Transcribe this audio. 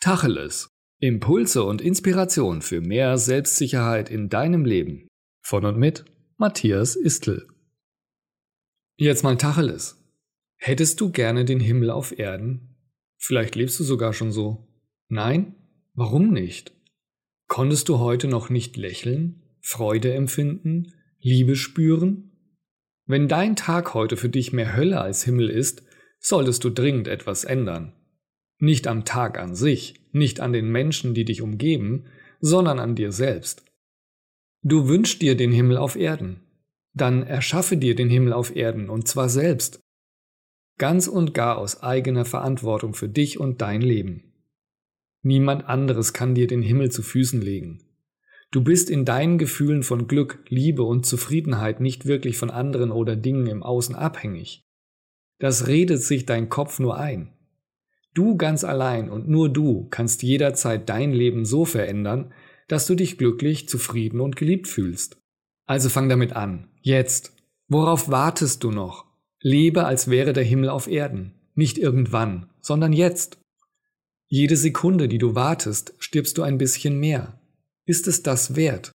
Tacheles. Impulse und Inspiration für mehr Selbstsicherheit in deinem Leben. Von und mit Matthias Istl. Jetzt mal Tacheles. Hättest du gerne den Himmel auf Erden? Vielleicht lebst du sogar schon so. Nein? Warum nicht? Konntest du heute noch nicht lächeln, Freude empfinden, Liebe spüren? Wenn dein Tag heute für dich mehr Hölle als Himmel ist, solltest du dringend etwas ändern. Nicht am Tag an sich, nicht an den Menschen, die dich umgeben, sondern an dir selbst. Du wünschst dir den Himmel auf Erden. Dann erschaffe dir den Himmel auf Erden, und zwar selbst. Ganz und gar aus eigener Verantwortung für dich und dein Leben. Niemand anderes kann dir den Himmel zu Füßen legen. Du bist in deinen Gefühlen von Glück, Liebe und Zufriedenheit nicht wirklich von anderen oder Dingen im Außen abhängig. Das redet sich dein Kopf nur ein. Du ganz allein und nur du kannst jederzeit dein Leben so verändern, dass du dich glücklich, zufrieden und geliebt fühlst. Also fang damit an. Jetzt. Worauf wartest du noch? Lebe, als wäre der Himmel auf Erden. Nicht irgendwann, sondern jetzt. Jede Sekunde, die du wartest, stirbst du ein bisschen mehr. Ist es das wert?